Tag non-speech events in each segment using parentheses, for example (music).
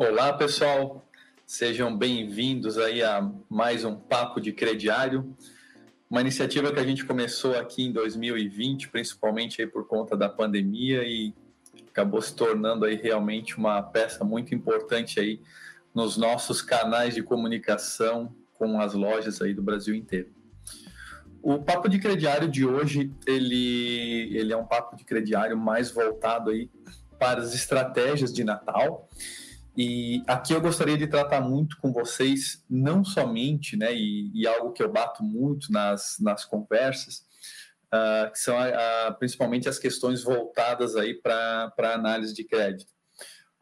Olá, pessoal. Sejam bem-vindos aí a mais um Papo de Crediário, uma iniciativa que a gente começou aqui em 2020, principalmente aí por conta da pandemia e acabou se tornando aí realmente uma peça muito importante aí nos nossos canais de comunicação com as lojas aí do Brasil inteiro. O papo de crediário de hoje, ele, ele é um papo de crediário mais voltado aí para as estratégias de Natal. E aqui eu gostaria de tratar muito com vocês, não somente, né, e, e algo que eu bato muito nas, nas conversas, uh, que são uh, principalmente as questões voltadas aí para a análise de crédito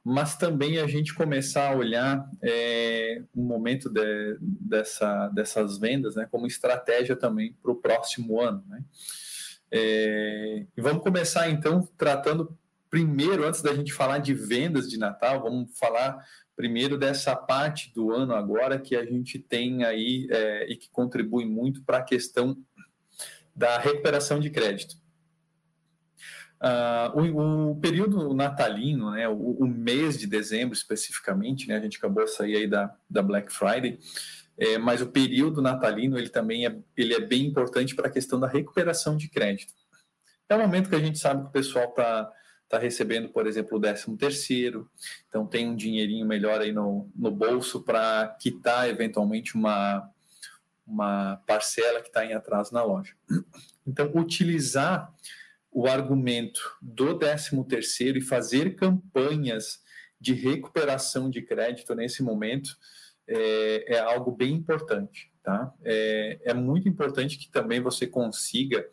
mas também a gente começar a olhar é, um momento de, dessa, dessas vendas né, como estratégia também para o próximo ano. Né? É, vamos começar então tratando primeiro, antes da gente falar de vendas de Natal, vamos falar primeiro dessa parte do ano agora que a gente tem aí é, e que contribui muito para a questão da recuperação de crédito. Uh, o, o, período natalino, né, o, o, mês de dezembro especificamente, né, a gente acabou de sair aí da, da Black Friday, é, mas o período natalino ele também é, ele é bem importante para a questão da recuperação de crédito. É o momento que a gente sabe que o pessoal está tá recebendo, por exemplo, o 13 terceiro, então tem um dinheirinho melhor aí no, no bolso para quitar eventualmente uma, uma parcela que está em atraso na loja. Então, utilizar o argumento do 13º e fazer campanhas de recuperação de crédito nesse momento é, é algo bem importante, tá? É, é, muito importante que também você consiga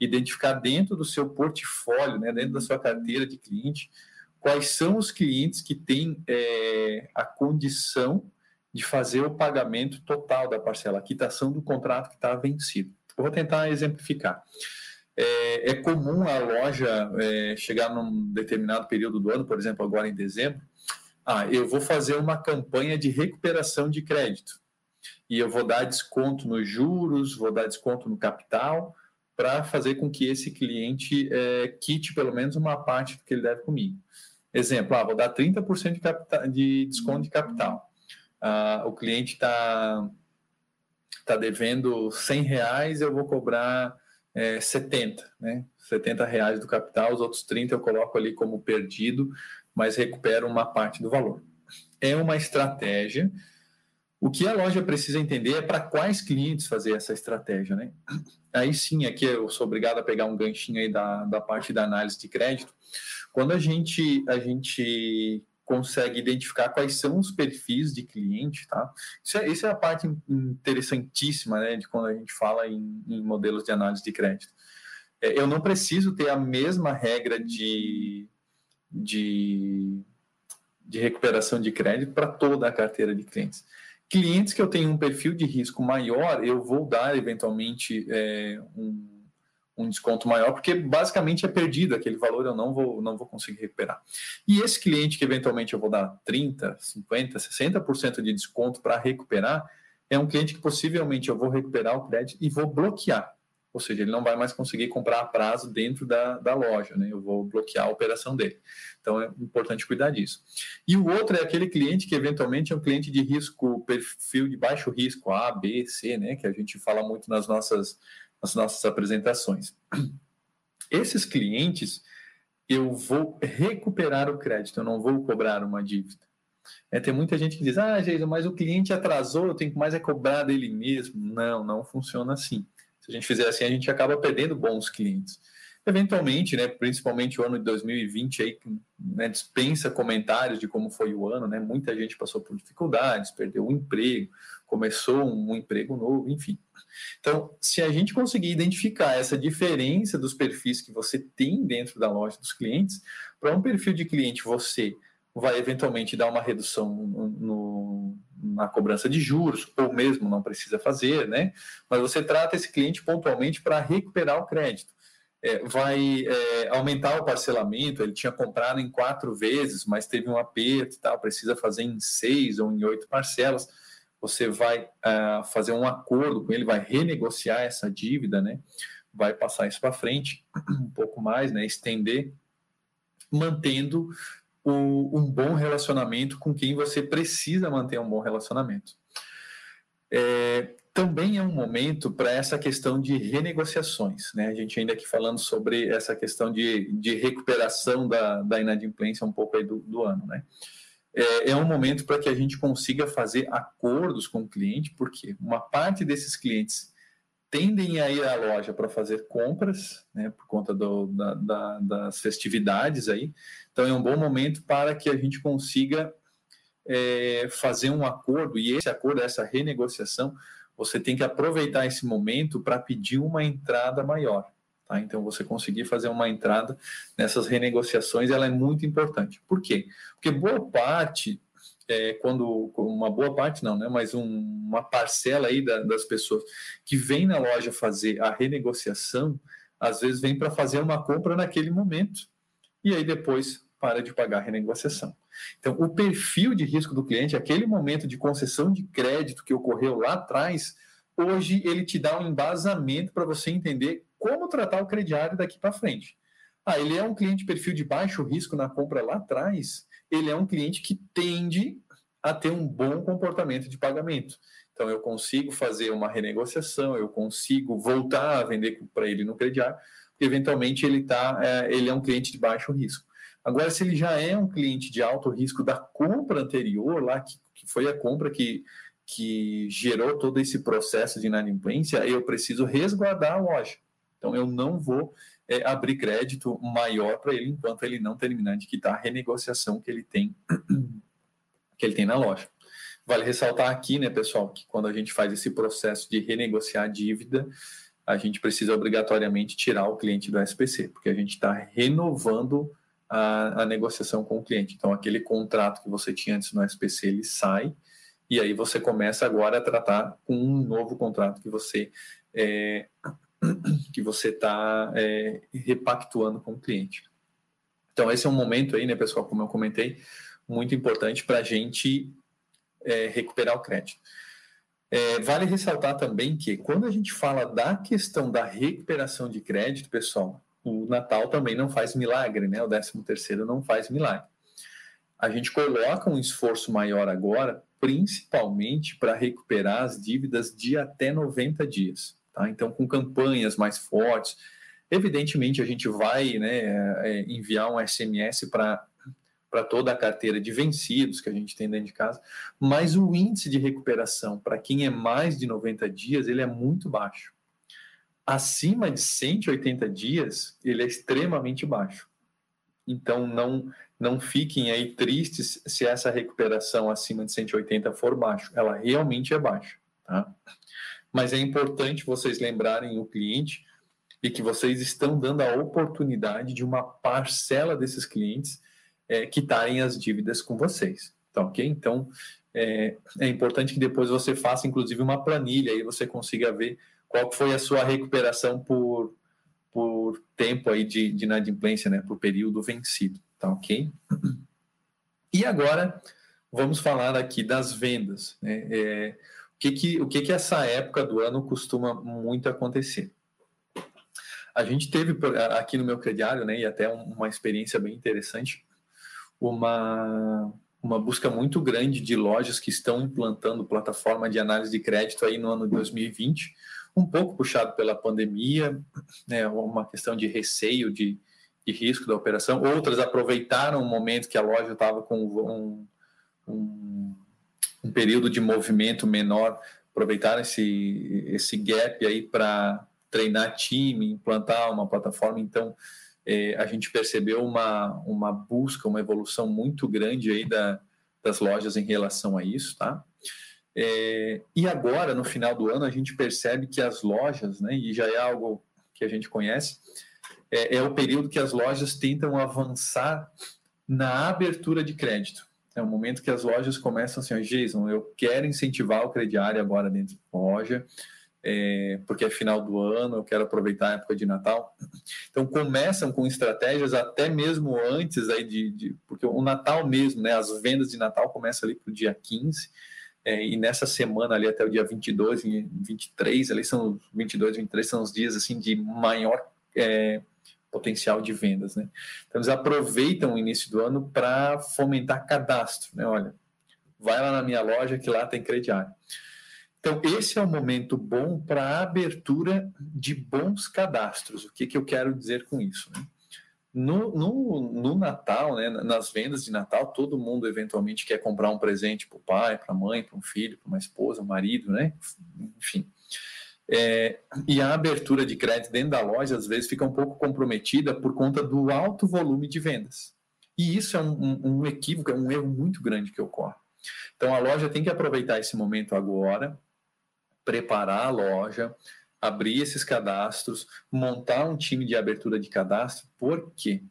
identificar dentro do seu portfólio, né, dentro da sua carteira de cliente, quais são os clientes que têm é, a condição de fazer o pagamento total da parcela, a quitação do contrato que está vencido. Eu vou tentar exemplificar é, é comum a loja é, chegar num determinado período do ano, por exemplo, agora em dezembro, ah, eu vou fazer uma campanha de recuperação de crédito e eu vou dar desconto nos juros, vou dar desconto no capital para fazer com que esse cliente é, quite pelo menos uma parte do que ele deve comigo. Exemplo, ah, vou dar 30% de, capital, de desconto de capital. Ah, o cliente está tá devendo 100 reais, eu vou cobrar é, 70, né? 70 reais do capital, os outros 30 eu coloco ali como perdido, mas recupero uma parte do valor. É uma estratégia. O que a loja precisa entender é para quais clientes fazer essa estratégia, né? Aí sim, aqui eu sou obrigado a pegar um ganchinho aí da, da parte da análise de crédito. Quando a gente, a gente consegue identificar quais são os perfis de cliente, tá? Isso é, é a parte interessantíssima, né, de quando a gente fala em, em modelos de análise de crédito. É, eu não preciso ter a mesma regra de, de, de recuperação de crédito para toda a carteira de clientes. Clientes que eu tenho um perfil de risco maior, eu vou dar eventualmente é, um um desconto maior, porque basicamente é perdido aquele valor, eu não vou, não vou conseguir recuperar. E esse cliente que eventualmente eu vou dar 30, 50, 60% de desconto para recuperar, é um cliente que possivelmente eu vou recuperar o crédito e vou bloquear. Ou seja, ele não vai mais conseguir comprar a prazo dentro da, da loja, né? Eu vou bloquear a operação dele. Então é importante cuidar disso. E o outro é aquele cliente que eventualmente é um cliente de risco, perfil de baixo risco, A, B, C, né? Que a gente fala muito nas nossas nas nossas apresentações. Esses clientes, eu vou recuperar o crédito, eu não vou cobrar uma dívida. É, tem muita gente que diz, ah, Jason, mas o cliente atrasou, eu tenho que mais é cobrar dele mesmo. Não, não funciona assim. Se a gente fizer assim, a gente acaba perdendo bons clientes. Eventualmente, né, principalmente o ano de 2020 aí, né, dispensa comentários de como foi o ano, né? Muita gente passou por dificuldades, perdeu o emprego, começou um, um emprego novo, enfim. Então, se a gente conseguir identificar essa diferença dos perfis que você tem dentro da loja dos clientes, para um perfil de cliente você vai eventualmente dar uma redução no, na cobrança de juros, ou mesmo não precisa fazer, né? Mas você trata esse cliente pontualmente para recuperar o crédito. É, vai é, aumentar o parcelamento, ele tinha comprado em quatro vezes, mas teve um aperto e tal, precisa fazer em seis ou em oito parcelas você vai uh, fazer um acordo com ele, vai renegociar essa dívida, né? Vai passar isso para frente um pouco mais, né? Estender, mantendo o, um bom relacionamento com quem você precisa manter um bom relacionamento. É, também é um momento para essa questão de renegociações. Né? A gente ainda aqui falando sobre essa questão de, de recuperação da, da inadimplência um pouco aí do, do ano. Né? É, é um momento para que a gente consiga fazer acordos com o cliente, porque uma parte desses clientes tendem a ir à loja para fazer compras, né, por conta do, da, da, das festividades aí. Então é um bom momento para que a gente consiga é, fazer um acordo e esse acordo, essa renegociação, você tem que aproveitar esse momento para pedir uma entrada maior. Tá? Então, você conseguir fazer uma entrada nessas renegociações, ela é muito importante. Por quê? Porque boa parte, é, quando uma boa parte não, né? Mas um, uma parcela aí da, das pessoas que vem na loja fazer a renegociação, às vezes vem para fazer uma compra naquele momento e aí depois para de pagar a renegociação. Então, o perfil de risco do cliente, aquele momento de concessão de crédito que ocorreu lá atrás, hoje ele te dá um embasamento para você entender como tratar o crediário daqui para frente. Ah, ele é um cliente perfil de baixo risco na compra lá atrás, ele é um cliente que tende a ter um bom comportamento de pagamento. Então, eu consigo fazer uma renegociação, eu consigo voltar a vender para ele no crediário, porque eventualmente ele, tá, é, ele é um cliente de baixo risco. Agora, se ele já é um cliente de alto risco da compra anterior, lá que, que foi a compra que, que gerou todo esse processo de inadimplência, eu preciso resguardar a loja. Então, eu não vou é, abrir crédito maior para ele enquanto ele não terminar de quitar a renegociação que ele tem (clears throat) que ele tem na loja. Vale ressaltar aqui, né, pessoal, que quando a gente faz esse processo de renegociar a dívida, a gente precisa obrigatoriamente tirar o cliente do SPC, porque a gente está renovando a, a, negociação com o cliente. Então, aquele contrato que você tinha antes no SPC, ele sai, e aí você começa agora a tratar com um novo contrato que você é, que você está é, repactuando com o cliente. Então, esse é um momento aí, né, pessoal, como eu comentei, muito importante para a gente é, recuperar o crédito. É, vale ressaltar também que quando a gente fala da questão da recuperação de crédito, pessoal, o Natal também não faz milagre, né? O 13 terceiro não faz milagre. A gente coloca um esforço maior agora, principalmente para recuperar as dívidas de até 90 dias. Tá? Então, com campanhas mais fortes, evidentemente a gente vai né, é, enviar um SMS para para toda a carteira de vencidos que a gente tem dentro de casa, mas o índice de recuperação para quem é mais de 90 dias, ele é muito baixo acima de 180 dias, ele é extremamente baixo. Então, não, não fiquem aí tristes se essa recuperação acima de 180 for baixo. Ela realmente é baixa, tá? Mas é importante vocês lembrarem o cliente e que vocês estão dando a oportunidade de uma parcela desses clientes é, quitarem as dívidas com vocês, tá ok? Então, é, é importante que depois você faça, inclusive, uma planilha e você consiga ver qual foi a sua recuperação por, por tempo aí de, de inadimplência, né, por período vencido, tá ok? E agora vamos falar aqui das vendas, né? É, que que, o que que essa época do ano costuma muito acontecer? A gente teve aqui no meu crediário, né, e até uma experiência bem interessante, uma, uma busca muito grande de lojas que estão implantando plataforma de análise de crédito aí no ano de 2020, um pouco puxado pela pandemia, né, uma questão de receio, de, de risco da operação. Outras aproveitaram o momento que a loja estava com um, um, um, período de movimento menor, aproveitaram esse, esse gap aí para treinar time, implantar uma plataforma. Então, é, a gente percebeu uma, uma busca, uma evolução muito grande aí da, das lojas em relação a isso, tá? É, e agora, no final do ano, a gente percebe que as lojas, né, e já é algo que a gente conhece, é, é o período que as lojas tentam avançar na abertura de crédito. É o momento que as lojas começam assim, Jason, eu quero incentivar o crediário agora dentro da loja, é, porque é final do ano, eu quero aproveitar a época de Natal. Então começam com estratégias até mesmo antes aí de, de porque o Natal mesmo, né, as vendas de Natal começam ali para o dia 15, é, e nessa semana ali até o dia 22 e 23, ali são 22 e 23 são os dias assim de maior é, potencial de vendas, né? Então, eles aproveitam o início do ano para fomentar cadastro, né? Olha, vai lá na minha loja que lá tem crediário. Então, esse é o momento bom para a abertura de bons cadastros. O que, que eu quero dizer com isso? Né? No, no, no, Natal, né, nas vendas de Natal, todo mundo eventualmente quer comprar um presente para o pai, para a mãe, para um filho, para uma esposa, um marido, né? Enfim. É, e a abertura de crédito dentro da loja, às vezes, fica um pouco comprometida por conta do alto volume de vendas. E isso é um, um, equívoco, é um erro muito grande que ocorre. Então, a loja tem que aproveitar esse momento agora, preparar a loja, abrir esses cadastros, montar um time de abertura de cadastro. Por quê?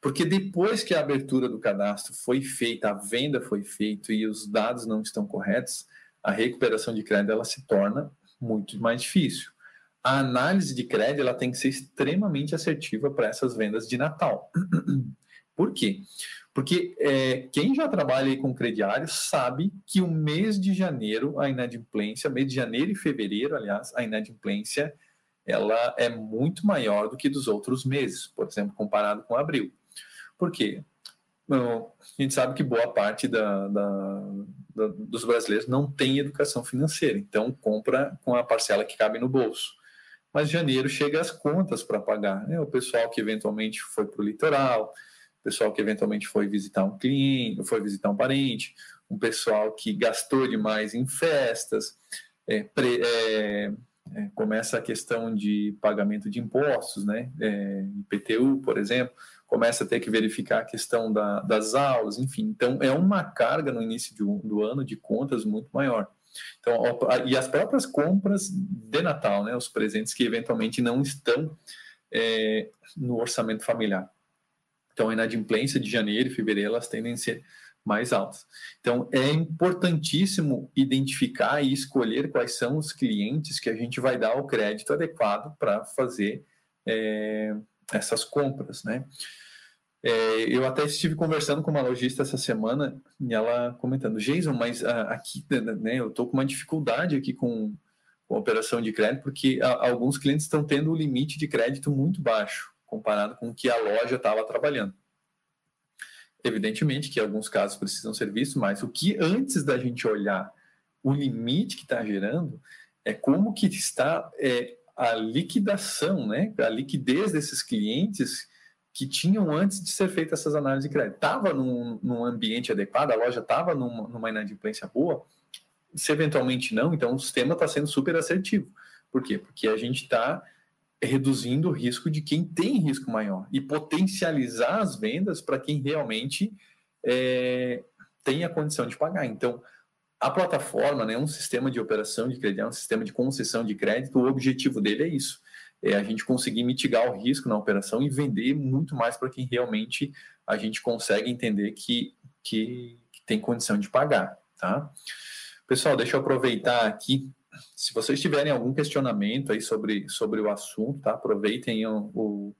Porque depois que a abertura do cadastro foi feita, a venda foi feita e os dados não estão corretos, a recuperação de crédito ela se torna muito mais difícil. A análise de crédito ela tem que ser extremamente assertiva para essas vendas de Natal. (clears throat) Por quê? Porque é, quem já trabalha com crediário sabe que o mês de janeiro, a inadimplência, mês de janeiro e fevereiro, aliás, a inadimplência, ela é muito maior do que dos outros meses, por exemplo, comparado com abril. Por quê? Bom, a gente sabe que boa parte da, da, da, dos brasileiros não tem educação financeira, então compra com a parcela que cabe no bolso. Mas janeiro chega as contas para pagar. Né? O pessoal que eventualmente foi para o litoral, pessoal que eventualmente foi visitar um cliente, foi visitar um parente, um pessoal que gastou demais em festas, é, pre, é, é, começa a questão de pagamento de impostos, né? É, IPTU, por exemplo, começa a ter que verificar a questão da, das aulas, enfim. Então, é uma carga no início de, do ano de contas muito maior. Então, e as próprias compras de Natal, né? Os presentes que eventualmente não estão é, no orçamento familiar. Então, a inadimplência de janeiro e fevereiro elas tendem a ser mais altas. Então, é importantíssimo identificar e escolher quais são os clientes que a gente vai dar o crédito adequado para fazer é, essas compras, né? É, eu até estive conversando com uma lojista essa semana e ela comentando, Jason, mas ah, aqui, né, eu estou com uma dificuldade aqui com, com a operação de crédito porque a, alguns clientes estão tendo o limite de crédito muito baixo comparado com o que a loja estava trabalhando. Evidentemente que alguns casos precisam ser vistos, mas o que antes da gente olhar o limite que está gerando é como que está é, a liquidação, né? a liquidez desses clientes que tinham antes de ser feitas essas análises de crédito. Estava num, num, ambiente adequado, a loja estava numa, numa inadimplência boa? Se eventualmente não, então o sistema está sendo super assertivo. Por quê? Porque a gente está reduzindo o risco de quem tem risco maior e potencializar as vendas para quem realmente é, tem a condição de pagar. Então, a plataforma né, um sistema de operação de crédito, é um sistema de concessão de crédito, o objetivo dele é isso, é a gente conseguir mitigar o risco na operação e vender muito mais para quem realmente a gente consegue entender que, que, que tem condição de pagar, tá? Pessoal, deixa eu aproveitar aqui se vocês tiverem algum questionamento aí sobre, sobre o assunto, tá? Aproveitem o, o,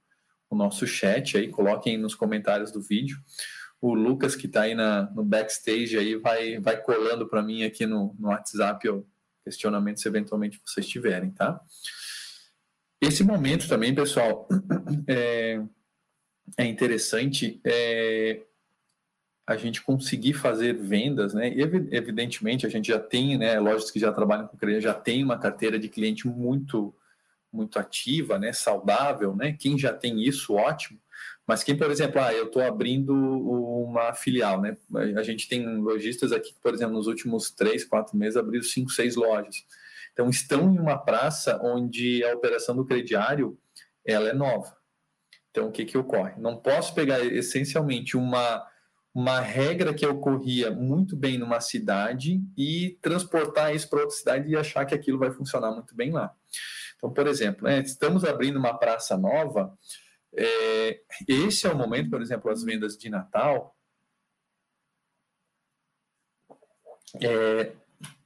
o nosso chat aí, coloquem nos comentários do vídeo. O Lucas, que está aí na, no backstage, aí vai, vai colando para mim aqui no, no WhatsApp o questionamento, se eventualmente vocês tiverem, tá? Esse momento também, pessoal, (clears throat) é, é interessante. É, a gente conseguir fazer vendas, né? Evidentemente, a gente já tem, né? Lojas que já trabalham com cliente já tem uma carteira de cliente muito, muito ativa, né? Saudável, né? Quem já tem isso, ótimo. Mas quem, por exemplo, ah, eu estou abrindo uma filial, né? A gente tem lojistas aqui que, por exemplo, nos últimos três, quatro meses abriram cinco, seis lojas. Então, estão em uma praça onde a operação do crediário ela é nova. Então, o que que ocorre? Não posso pegar essencialmente uma uma regra que ocorria muito bem numa cidade e transportar isso para outra cidade e achar que aquilo vai funcionar muito bem lá. Então, por exemplo, né, estamos abrindo uma praça nova. É, esse é o momento, por exemplo, as vendas de Natal. É,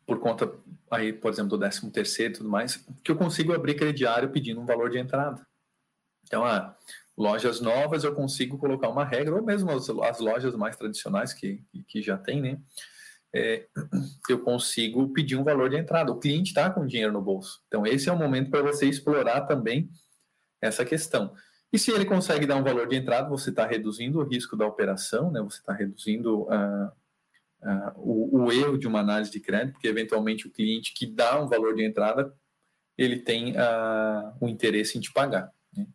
por conta aí, por exemplo, do 13 terceiro e tudo mais, que eu consigo abrir crediário pedindo um valor de entrada. Então, ah, lojas novas eu consigo colocar uma regra, ou mesmo as, as lojas mais tradicionais que, que já tem, né? É, eu consigo pedir um valor de entrada. O cliente está com dinheiro no bolso. Então, esse é o momento para você explorar também essa questão. E se ele consegue dar um valor de entrada, você está reduzindo o risco da operação, né? você está reduzindo uh, uh, o, o, erro de uma análise de crédito, porque eventualmente o cliente que dá um valor de entrada, ele tem uh, o interesse em te pagar. Né?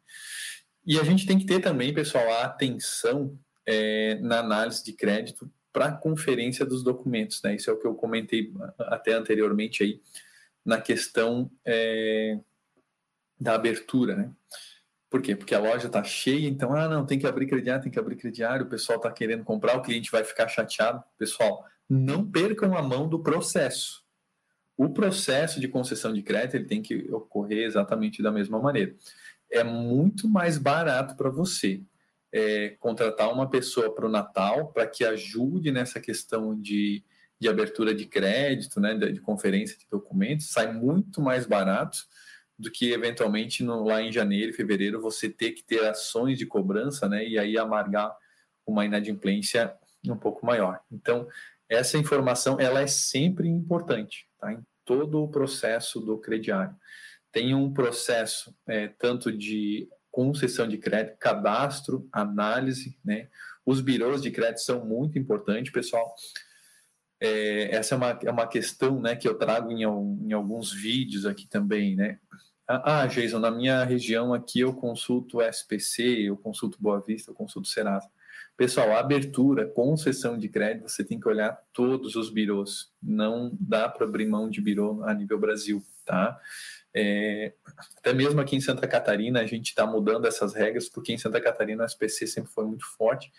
E a gente tem que ter também, pessoal, a atenção é, na análise de crédito para a conferência dos documentos. Né? Isso é o que eu comentei até anteriormente aí na questão é, da abertura. Né? Por quê? Porque a loja está cheia, então, ah, não, tem que abrir crediário, tem que abrir crediário, o pessoal está querendo comprar, o cliente vai ficar chateado. Pessoal, não percam a mão do processo. O processo de concessão de crédito ele tem que ocorrer exatamente da mesma maneira. É muito mais barato para você é, contratar uma pessoa para o Natal para que ajude nessa questão de, de abertura de crédito, né, de, de conferência de documentos, sai muito mais barato do que eventualmente no, lá em janeiro fevereiro você ter que ter ações de cobrança, né, e aí amargar uma inadimplência um pouco maior. Então, essa informação ela é sempre importante, tá? Em todo o processo do crediário. Tem um processo é, tanto de concessão de crédito, cadastro, análise, né? Os birôs de crédito são muito importantes, pessoal. É, essa é uma, é uma questão né, que eu trago em, em alguns vídeos aqui também, né? Ah, ah, Jason, na minha região aqui eu consulto SPC, eu consulto Boa Vista, eu consulto Serasa. Pessoal, abertura, concessão de crédito, você tem que olhar todos os birôs. Não dá para abrir mão de birô a nível Brasil, tá? É, até mesmo aqui em Santa Catarina a gente está mudando essas regras, porque em Santa Catarina o SPC sempre foi muito forte.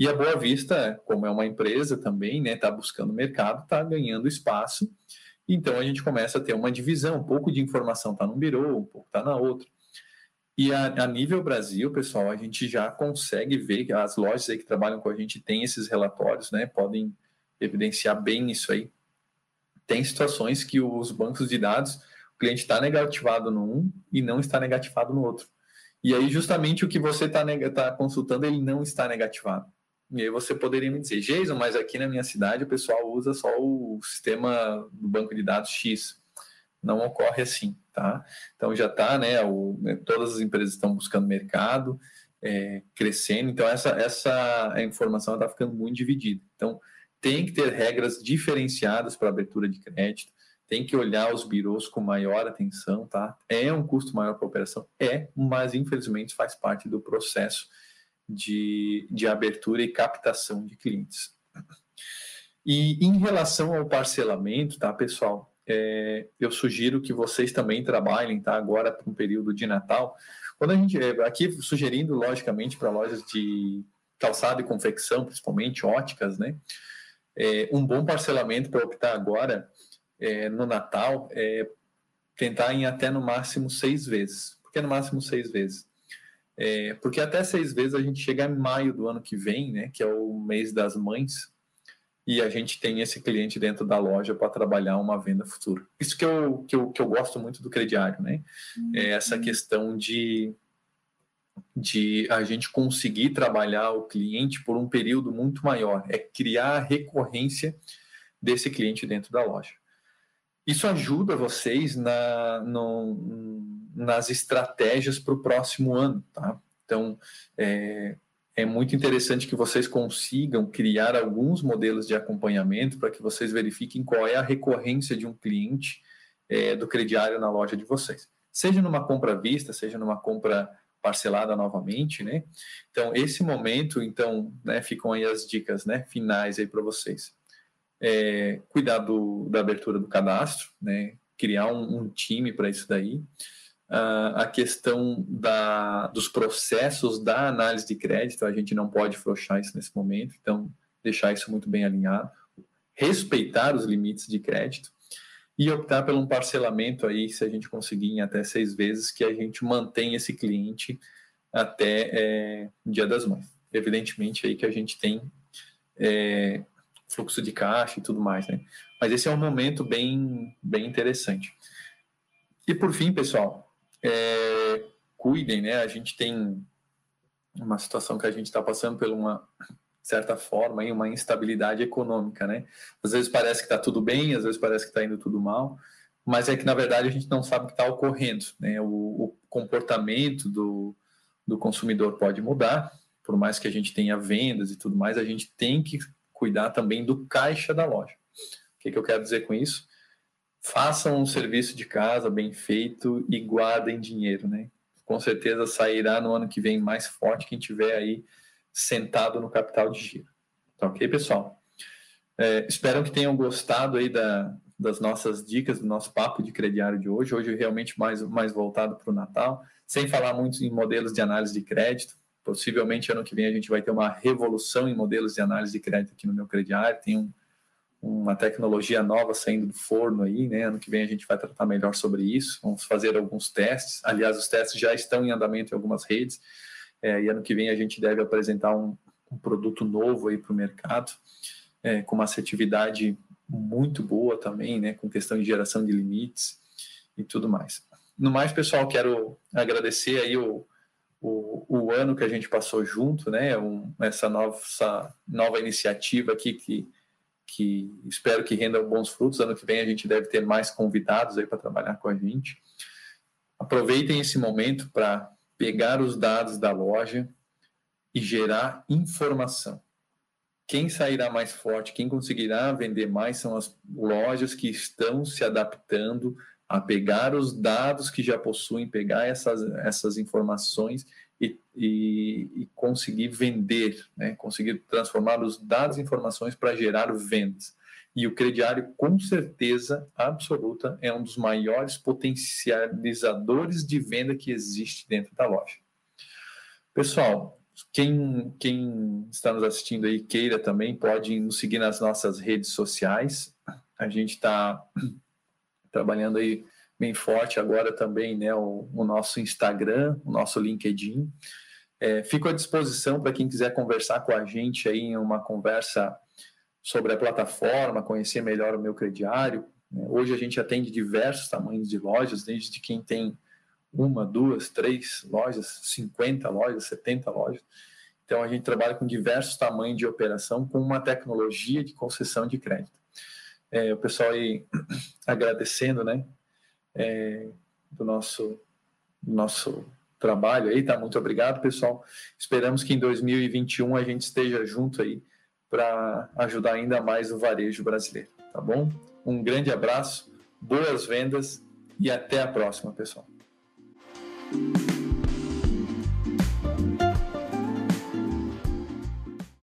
E a Boa Vista, como é uma empresa também, né, está buscando mercado, está ganhando espaço então a gente começa a ter uma divisão, um pouco de informação está num birô, um pouco está na outra. E a, a, nível Brasil, pessoal, a gente já consegue ver que as lojas aí que trabalham com a gente têm esses relatórios, né? Podem evidenciar bem isso aí. Tem situações que os bancos de dados, o cliente está negativado no um e não está negativado no outro. E aí, justamente o que você está tá consultando, ele não está negativado. E aí você poderia me dizer, Jason, mas aqui na minha cidade o pessoal usa só o sistema do banco de dados X. Não ocorre assim, tá? Então já está, né? Né, todas as empresas estão buscando mercado, é, crescendo. Então essa essa informação está ficando muito dividida. Então tem que ter regras diferenciadas para abertura de crédito. Tem que olhar os birôs com maior atenção, tá? É um custo maior para a operação, é, mas infelizmente faz parte do processo de, de abertura e captação de clientes. E em relação ao parcelamento, tá, pessoal? É, eu sugiro que vocês também trabalhem, tá? Agora para um período de Natal. Quando a gente é, aqui sugerindo, logicamente, para lojas de calçado e confecção, principalmente óticas, né? É, um bom parcelamento para optar agora é, no Natal é tentar em até no máximo seis vezes. Por que no máximo seis vezes? É, porque até seis vezes a gente chega em maio do ano que vem, né, que é o mês das mães, e a gente tem esse cliente dentro da loja para trabalhar uma venda futura. Isso que eu, que eu, que eu gosto muito do crediário, né? Uhum. É essa questão de, de a gente conseguir trabalhar o cliente por um período muito maior, é criar a recorrência desse cliente dentro da loja. Isso ajuda vocês na, no, nas estratégias para o próximo ano, tá? Então, é, é muito interessante que vocês consigam criar alguns modelos de acompanhamento para que vocês verifiquem qual é a recorrência de um cliente é, do crediário na loja de vocês. Seja numa compra à vista, seja numa compra parcelada novamente, né? Então, esse momento, então, né, ficam aí as dicas, né, finais aí para vocês. É, cuidar do, da abertura do cadastro, né? Criar um, um time para isso daí a questão da, dos processos da análise de crédito, a gente não pode frouxar isso nesse momento, então deixar isso muito bem alinhado, respeitar os limites de crédito e optar por um parcelamento aí, se a gente conseguir em até seis vezes, que a gente mantém esse cliente até é, o Dia das Mães. Evidentemente aí que a gente tem é, fluxo de caixa e tudo mais, né? Mas esse é um momento bem, bem interessante. E por fim, pessoal, é, cuidem, né? A gente tem uma situação que a gente está passando por uma certa forma uma instabilidade econômica, né? Às vezes parece que está tudo bem, às vezes parece que está indo tudo mal, mas é que na verdade a gente não sabe o que está ocorrendo, né? O, o, comportamento do, do consumidor pode mudar, por mais que a gente tenha vendas e tudo mais, a gente tem que cuidar também do caixa da loja. O que, que eu quero dizer com isso? Façam um serviço de casa bem feito e guardem dinheiro, né? Com certeza sairá no ano que vem mais forte quem tiver aí sentado no capital de giro. Tá ok, pessoal? É, espero que tenham gostado aí da, das nossas dicas, do nosso papo de crediário de hoje. Hoje realmente mais, mais voltado para o Natal, sem falar muito em modelos de análise de crédito. Possivelmente ano que vem a gente vai ter uma revolução em modelos de análise de crédito aqui no meu crediário. Tem um, uma tecnologia nova saindo do forno aí, né? Ano que vem a gente vai tratar melhor sobre isso. Vamos fazer alguns testes. Aliás, os testes já estão em andamento em algumas redes. É, e ano que vem a gente deve apresentar um, um produto novo aí para o mercado, é, com uma assertividade muito boa também, né? Com questão de geração de limites e tudo mais. No mais, pessoal, quero agradecer aí o, o, o ano que a gente passou junto, né? Um, essa, nova, essa nova iniciativa aqui que que espero que renda bons frutos. Ano que vem a gente deve ter mais convidados aí para trabalhar com a gente. Aproveitem esse momento para pegar os dados da loja e gerar informação. Quem sairá mais forte, quem conseguirá vender mais são as lojas que estão se adaptando a pegar os dados que já possuem, pegar essas, essas informações e, e, e conseguir vender, né? conseguir transformar os dados e informações para gerar vendas. E o crediário, com certeza absoluta, é um dos maiores potencializadores de venda que existe dentro da loja. Pessoal, quem, quem está nos assistindo aí queira também pode nos seguir nas nossas redes sociais. A gente está (clears throat) trabalhando aí bem forte agora também né, o, o nosso Instagram, o nosso LinkedIn. É, fico à disposição para quem quiser conversar com a gente aí em uma conversa sobre a plataforma, conhecer melhor o meu crediário. Né. Hoje a gente atende diversos tamanhos de lojas, desde quem tem uma, duas, três lojas, 50 lojas, 70 lojas. Então a gente trabalha com diversos tamanhos de operação com uma tecnologia de concessão de crédito. É, o pessoal aí (clears throat) agradecendo, né? É, do nosso, nosso trabalho aí, tá? Muito obrigado, pessoal. Esperamos que em 2021 a gente esteja junto aí para ajudar ainda mais o varejo brasileiro, tá bom? Um grande abraço, boas vendas e até a próxima, pessoal.